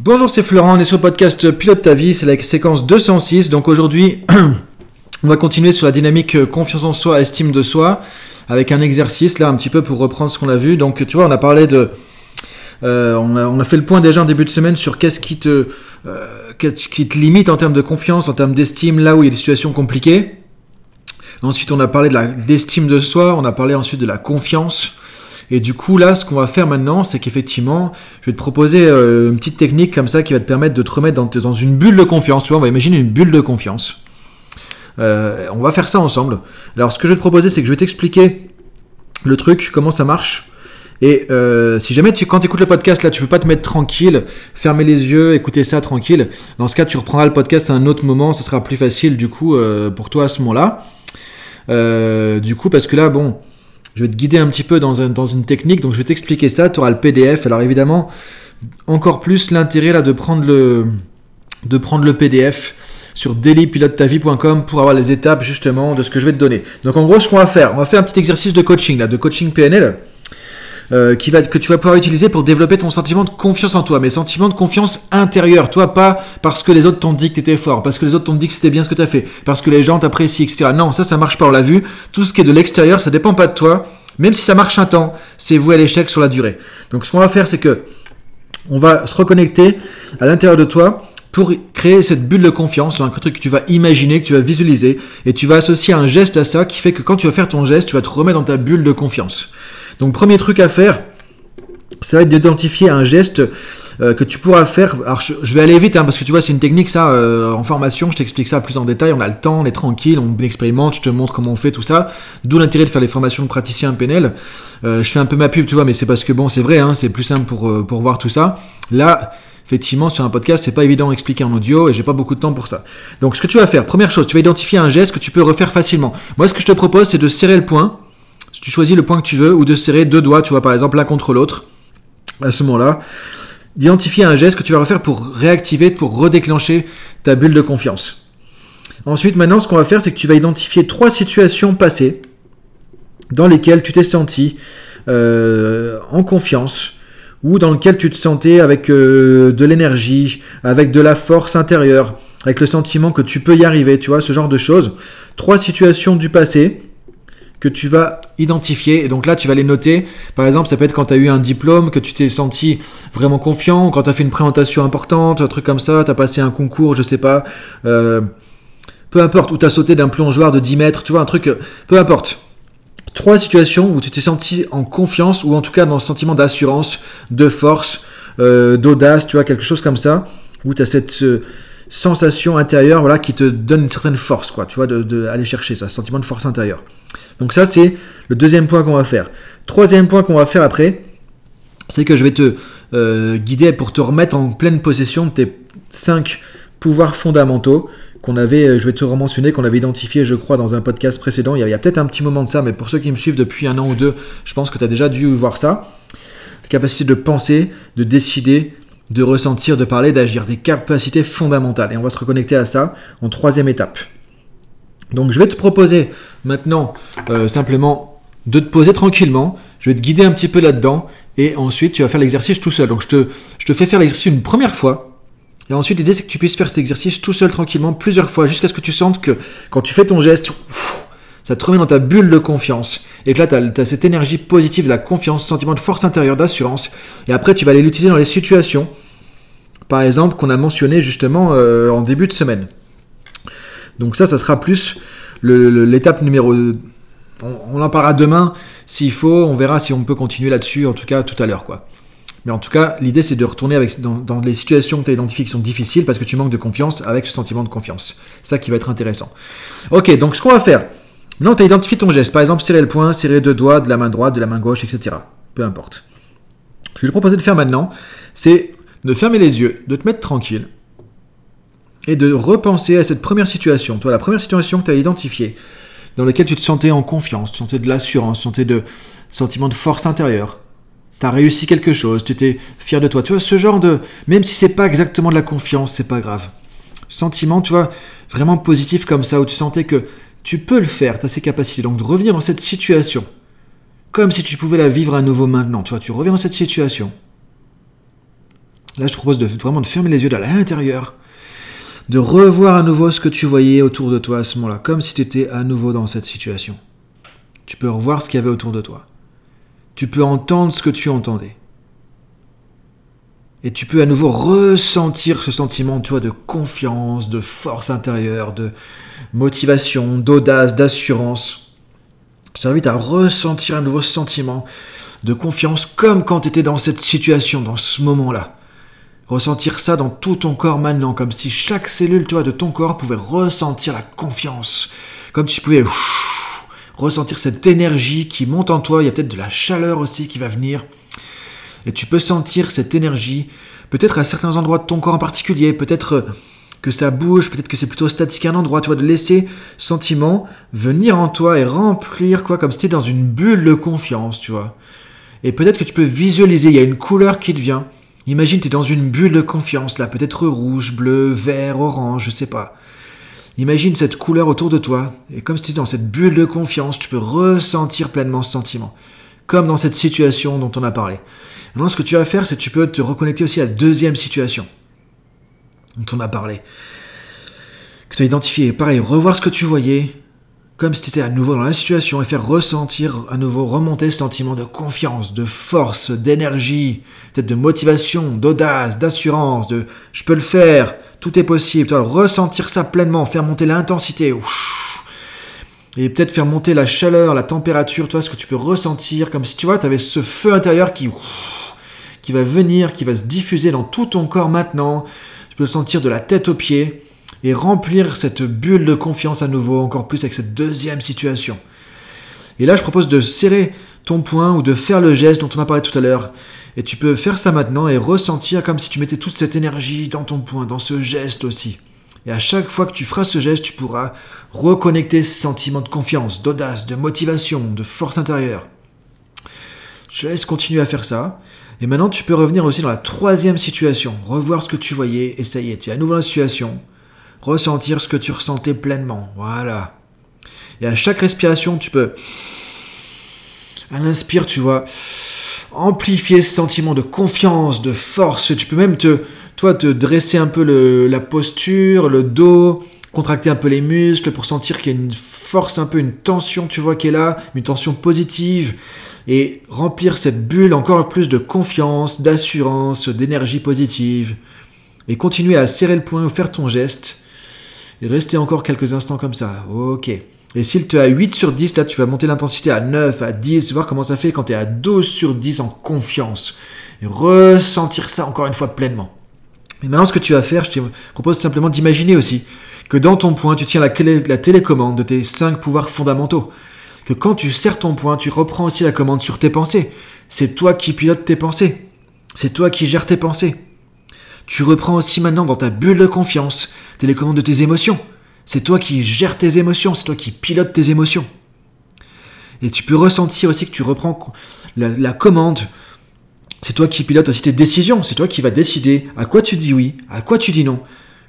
Bonjour, c'est Florent, on est sur le podcast Pilote ta vie, c'est la séquence 206. Donc aujourd'hui, on va continuer sur la dynamique euh, confiance en soi, estime de soi, avec un exercice là un petit peu pour reprendre ce qu'on a vu. Donc tu vois, on a parlé de... Euh, on, a, fait le point déjà en début de semaine sur qu'est-ce qui euh, qui te limite en termes de confiance, en termes d'estime, là où il y a des situations compliquées. Ensuite, on a parlé de l'estime de soi, on a parlé ensuite de la confiance. Et du coup, là, ce qu'on va faire maintenant, c'est qu'effectivement, je vais te proposer euh, une petite technique comme ça qui va te permettre de te remettre dans, une bulle de confiance. Tu vois, on va imaginer une bulle de confiance. Euh, on va faire ça ensemble. Alors, ce que je vais te proposer, c'est que je vais t'expliquer le truc, comment ça marche. Et euh, si jamais tu, quand tu écoutes le podcast, là, tu peux pas te mettre tranquille, fermer les yeux, écouter ça tranquille. Dans ce cas, tu reprendras le podcast à un autre moment, ça sera plus facile du coup pour toi à ce moment-là. du coup, parce que là, bon, je vais te guider un petit peu dans, une technique, donc je vais t'expliquer ça, tu auras le PDF. Alors évidemment, encore plus l'intérêt là de prendre le, de prendre le PDF sur dailypilotetavie.com pour avoir les étapes justement de ce que je vais te donner. Donc en gros, ce qu'on va faire, on va faire un petit exercice de coaching là, de coaching PNL. Euh, qui va, que tu vas pouvoir utiliser pour développer ton sentiment de confiance en toi, mais sentiment de confiance intérieure, toi, pas parce que les autres t'ont dit que tu étais fort, parce que les autres t'ont dit que c'était bien ce que tu as fait, parce que les gens t'apprécient, etc. Non, ça, ça marche pas, on l'a vu. Tout ce qui est de l'extérieur, ça dépend pas de toi, même si ça marche un temps, c'est voué à l'échec sur la durée. Donc ce qu'on va faire, c'est que on va se reconnecter à l'intérieur de toi pour créer cette bulle de confiance, un truc que tu vas imaginer, que tu vas visualiser, et tu vas associer un geste à ça qui fait que quand tu vas faire ton geste, tu vas te remettre dans ta bulle de confiance. Donc premier truc à faire, ça va être d'identifier un geste euh, que tu pourras faire. Alors je, vais aller vite hein, parce que tu vois c'est une technique ça euh, en formation. Je t'explique ça plus en détail. On a le temps, on est tranquille, on expérimente. Je te montre comment on fait tout ça. D'où l'intérêt de faire les formations de praticiens PNL. Euh, je fais un peu ma pub, tu vois, mais c'est parce que bon c'est vrai, hein, c'est plus simple pour pour voir tout ça. Là. Effectivement, sur un podcast, c'est pas évident d'expliquer en audio et j'ai pas beaucoup de temps pour ça. Donc, ce que tu vas faire, première chose, tu vas identifier un geste que tu peux refaire facilement. Moi, ce que je te propose, c'est de serrer le poing si tu choisis le point que tu veux, ou de serrer deux doigts, tu vois, par exemple, l'un contre l'autre, à ce moment-là, d'identifier un geste que tu vas refaire pour réactiver, pour redéclencher ta bulle de confiance. Ensuite, maintenant, ce qu'on va faire, c'est que tu vas identifier trois situations passées dans lesquelles tu t'es senti euh, en confiance ou dans lesquelles tu te sentais avec euh, de l'énergie, avec de la force intérieure, avec le sentiment que tu peux y arriver, tu vois, ce genre de choses. Trois situations du passé que tu vas identifier. Et donc là, tu vas les noter. Par exemple, ça peut être quand tu as eu un diplôme, que tu t'es senti vraiment confiant, quand tu as fait une présentation importante, un truc comme ça, tu as passé un concours, je sais pas. Euh, peu importe, où tu as sauté d'un plongeoir de 10 mètres, tu vois, un truc, euh, peu importe. Trois situations où tu t'es senti en confiance, ou en tout cas dans le sentiment d'assurance, de force, euh, d'audace, tu vois, quelque chose comme ça, où tu as cette sensation intérieure voilà, qui te donne une certaine force, quoi, tu vois, d'aller de, chercher ça, sentiment de force intérieure. Donc ça, c'est le deuxième point qu'on va faire. Troisième point qu'on va faire après, c'est que je vais te euh, guider pour te remettre en pleine possession de tes cinq pouvoirs fondamentaux qu'on avait, euh, je vais te mentionner, qu'on avait identifié, je crois, dans un podcast précédent. Il y a, peut-être un petit moment de ça, mais pour ceux qui me suivent depuis un an ou deux, je pense que tu as déjà dû voir ça. La capacité de penser, de décider, de ressentir, de parler, d'agir, des capacités fondamentales. Et on va se reconnecter à ça en troisième étape. Donc je vais te proposer maintenant euh, simplement de te poser tranquillement, je vais te guider un petit peu là-dedans, et ensuite tu vas faire l'exercice tout seul. Donc je te, je te fais faire l'exercice une première fois, et ensuite l'idée c'est que tu puisses faire cet exercice tout seul tranquillement plusieurs fois, jusqu'à ce que tu sentes que quand tu fais ton geste, ça te remet dans ta bulle de confiance, et que là tu as, cette énergie positive, la confiance, sentiment de force intérieure, d'assurance, et après tu vas aller l'utiliser dans les situations, par exemple, qu'on a mentionné justement euh, en début de semaine. Donc ça, ça sera plus l'étape numéro... On, en parlera demain s'il faut, on verra si on peut continuer là-dessus, en tout cas tout à l'heure. quoi. Mais en tout cas, l'idée c'est de retourner avec, dans, les situations que tu as identifiées qui sont difficiles parce que tu manques de confiance avec ce sentiment de confiance. C'est ça qui va être intéressant. Ok, donc ce qu'on va faire, maintenant tu as identifié ton geste, par exemple serrer le poing, serrer deux doigts de la main droite, de la main gauche, etc. Peu importe. Ce que je vais te proposer de faire maintenant, c'est de fermer les yeux, de te mettre tranquille, et de repenser à cette première situation, toi, la première situation que tu as identifiée, dans laquelle tu te sentais en confiance, tu sentais de l'assurance, tu sentais de sentiment de force intérieure. Tu as réussi quelque chose, tu étais fier de toi. Tu vois, ce genre de. Même si c'est pas exactement de la confiance, c'est pas grave. Sentiment, tu vois, vraiment positif comme ça, où tu sentais que tu peux le faire, tu as ces capacités. Donc de revenir dans cette situation, comme si tu pouvais la vivre à nouveau maintenant. Tu vois, tu reviens dans cette situation. Là, je te propose vraiment de fermer les yeux de l'intérieur, de revoir à nouveau ce que tu voyais autour de toi à ce moment-là, comme si tu étais à nouveau dans cette situation. Tu peux revoir ce qu'il y avait autour de toi. Tu peux entendre ce que tu entendais. Et tu peux à nouveau ressentir ce sentiment, tu de confiance, de force intérieure, de motivation, d'audace, d'assurance. Je t'invite à ressentir un nouveau sentiment de confiance comme quand tu étais dans cette situation, dans ce moment-là. Ressentir ça dans tout ton corps maintenant, comme si chaque cellule toi, de ton corps pouvait ressentir la confiance. Comme tu pouvais ressentir cette énergie qui monte en toi. Il y a peut-être de la chaleur aussi qui va venir. Et tu peux sentir cette énergie, peut-être à certains endroits de ton corps en particulier, peut-être que ça bouge, peut-être que c'est plutôt statique à un endroit, tu vois, de laisser sentiment venir en toi et remplir, quoi, comme si tu étais dans une bulle de confiance, tu vois. Et peut-être que tu peux visualiser, il y a une couleur qui te vient. Imagine, tu es dans une bulle de confiance, là, peut-être rouge, bleu, vert, orange, je sais pas. Imagine cette couleur autour de toi, et comme si tu étais dans cette bulle de confiance, tu peux ressentir pleinement ce sentiment. Comme dans cette situation dont on a parlé. Maintenant, ce que tu vas faire, c'est que tu peux te reconnecter aussi à la deuxième situation dont on a parlé. Que tu as identifié. Pareil, revoir ce que tu voyais, comme si tu étais à nouveau dans la situation et faire ressentir à nouveau remonter ce sentiment de confiance, de force, d'énergie, peut-être de motivation, d'audace, d'assurance, de je peux le faire, tout est possible. Toi, ressentir ça pleinement, faire monter l'intensité. Et peut-être faire monter la chaleur, la température, tu vois, ce que tu peux ressentir, comme si tu vois, tu avais ce feu intérieur qui, qui va venir, qui va se diffuser dans tout ton corps maintenant. Tu peux le sentir de la tête aux pieds et remplir cette bulle de confiance à nouveau, encore plus avec cette deuxième situation. Et là, je propose de serrer ton poing ou de faire le geste dont on a parlé tout à l'heure. Et tu peux faire ça maintenant et ressentir comme si tu mettais toute cette énergie dans ton poing, dans ce geste aussi. Et à chaque fois que tu feras ce geste, tu pourras reconnecter ce sentiment de confiance, d'audace, de motivation, de force intérieure. Je laisse continuer à faire ça. Et maintenant, tu peux revenir aussi dans la troisième situation, revoir ce que tu voyais, et ça y est, tu es à nouveau dans la situation ressentir ce que tu ressentais pleinement. Voilà. Et à chaque respiration, tu peux, à l'inspire, tu vois, amplifier ce sentiment de confiance, de force. Tu peux même te, toi, te dresser un peu la posture, le dos, contracter un peu les muscles pour sentir qu'il y a une force, un peu une tension, tu vois, qui est là, une tension positive. Et remplir cette bulle encore plus de confiance, d'assurance, d'énergie positive. Et continuer à serrer le poing ou faire ton geste et rester encore quelques instants comme ça. Ok. Et s'il te à 8 sur 10, là, tu vas monter l'intensité à 9, à 10, voir comment ça fait quand tu es à 12 sur 10 en confiance. Et ressentir ça encore une fois pleinement. Et maintenant, ce que tu vas faire, je te propose simplement d'imaginer aussi que dans ton point, tu tiens la, la télécommande de tes 5 pouvoirs fondamentaux. Que quand tu serres ton point, tu reprends aussi la commande sur tes pensées. C'est toi qui pilotes tes pensées. C'est toi qui gères tes pensées. Tu reprends aussi maintenant dans ta bulle de confiance télécommande de tes émotions. C'est toi qui gères tes émotions, c'est toi qui pilotes tes émotions. Et tu peux ressentir aussi que tu reprends la, commande. C'est toi qui pilotes aussi tes décisions. C'est toi qui vas décider à quoi tu dis oui, à quoi tu dis non,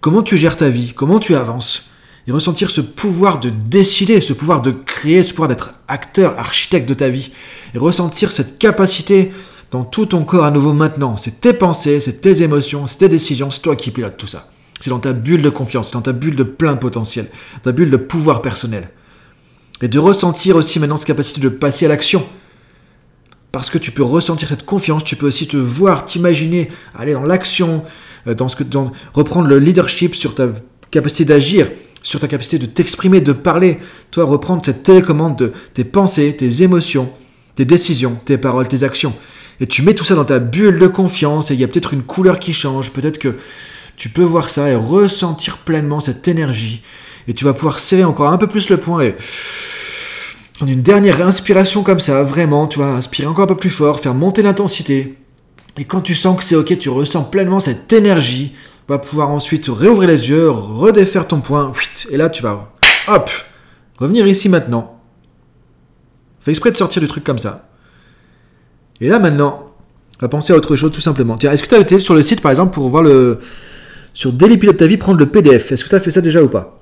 comment tu gères ta vie, comment tu avances. Et ressentir ce pouvoir de décider, ce pouvoir de créer, ce pouvoir d'être acteur, architecte de ta vie. Et ressentir cette capacité dans tout ton corps à nouveau maintenant. C'est tes pensées, c'est tes émotions, c'est tes décisions, c'est toi qui pilotes tout ça. C'est dans ta bulle de confiance, c'est dans ta bulle de plein potentiel, ta bulle de pouvoir personnel. Et de ressentir aussi maintenant cette capacité de passer à l'action. Parce que tu peux ressentir cette confiance, tu peux aussi te voir, t'imaginer, aller dans l'action, euh, dans ce que, reprendre le leadership sur ta capacité d'agir, sur ta capacité de t'exprimer, de parler. Toi, reprendre cette télécommande de tes pensées, tes émotions, tes décisions, tes paroles, tes actions. Et tu mets tout ça dans ta bulle de confiance et il y a peut-être une couleur qui change, peut-être que tu peux voir ça et ressentir pleinement cette énergie. Et tu vas pouvoir serrer encore un peu plus le poing et prendre une dernière inspiration comme ça, vraiment, tu vas inspirer encore un peu plus fort, faire monter l'intensité. Et quand tu sens que c'est ok, tu ressens pleinement cette énergie, vas pouvoir ensuite réouvrir les yeux, redéfaire ton poing, et là tu vas, hop, revenir ici maintenant. Fais exprès de sortir du truc comme ça. Et là maintenant, va penser à autre chose tout simplement. Est-ce que tu as été sur le site par exemple pour voir le, sur Daily ta vie, prendre le PDF. Est-ce que tu as fait ça déjà ou pas?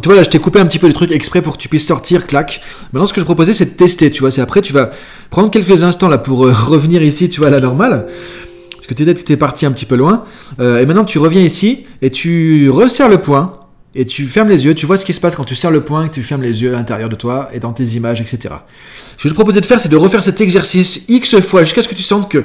Tu vois, là, je t'ai coupé un petit peu les trucs exprès pour que tu puisses sortir, clac. Maintenant, ce que je proposais, c'est de tester, tu vois. C'est après, tu vas prendre quelques instants là pour euh, revenir ici, tu vois, à la normale. Que tu étais parti un petit peu loin. Euh, et maintenant, tu reviens ici et tu resserres le point et tu fermes les yeux. Tu vois ce qui se passe quand tu serres le point et que tu fermes les yeux à l'intérieur de toi et dans tes images, etc. Ce que je te proposais de faire, c'est de refaire cet exercice X fois jusqu'à ce que tu sentes que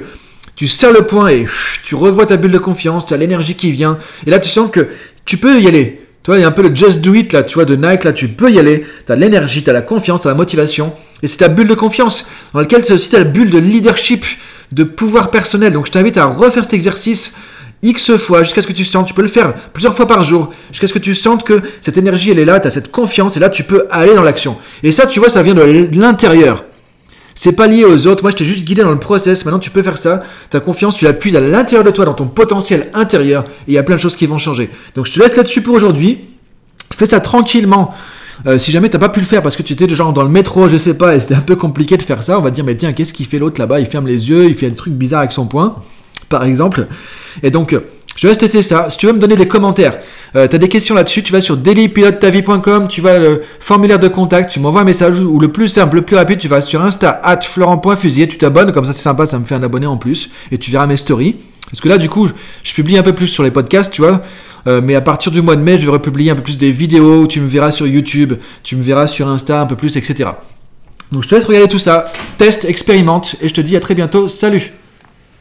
tu serres le point et tu revois ta bulle de confiance, tu as l'énergie qui vient. Et là, tu sens que tu peux y aller. Tu vois, il y a un peu le just do it là, tu vois, de Nike, là, tu peux y aller. Tu as l'énergie, tu as la confiance, tu as la motivation. Et c'est ta bulle de confiance, dans laquelle c'est aussi ta bulle de leadership, de pouvoir personnel. Donc je t'invite à refaire cet exercice X fois jusqu'à ce que tu sentes, tu peux le faire plusieurs fois par jour, jusqu'à ce que tu sentes que cette énergie elle est là, tu as cette confiance et là tu peux aller dans l'action. Et ça, tu vois, ça vient de l'intérieur. C'est pas lié aux autres. Moi, je t'ai juste guidé dans le process. Maintenant, tu peux faire ça. Ta confiance, tu l'appuies à l'intérieur de toi, dans ton potentiel intérieur. Et il y a plein de choses qui vont changer. Donc, je te laisse là-dessus pour aujourd'hui. Fais ça tranquillement. Euh, si jamais t'as pas pu le faire parce que tu étais genre dans le métro, je sais pas, et c'était un peu compliqué de faire ça, on va dire mais tiens, qu'est-ce qu'il fait l'autre là-bas? Il ferme les yeux, il fait un truc bizarre avec son poing, par exemple. Et donc, je vais tester ça. Si tu veux me donner des commentaires, euh, tu as des questions là-dessus, tu vas sur dailypilotetavie.com, tu vas le formulaire de contact, tu m'envoies un message ou le plus simple, le plus rapide, tu vas sur Insta at florent.fusier, tu t'abonnes, comme ça c'est sympa, ça me fait un abonné en plus et tu verras mes stories. Parce que là, du coup, je, publie un peu plus sur les podcasts, tu vois. Euh, mais à partir du mois de mai, je vais republier un peu plus des vidéos. Tu me verras sur YouTube, tu me verras sur Insta un peu plus, etc. Donc je te laisse regarder tout ça. Teste, expérimente et je te dis à très bientôt. Salut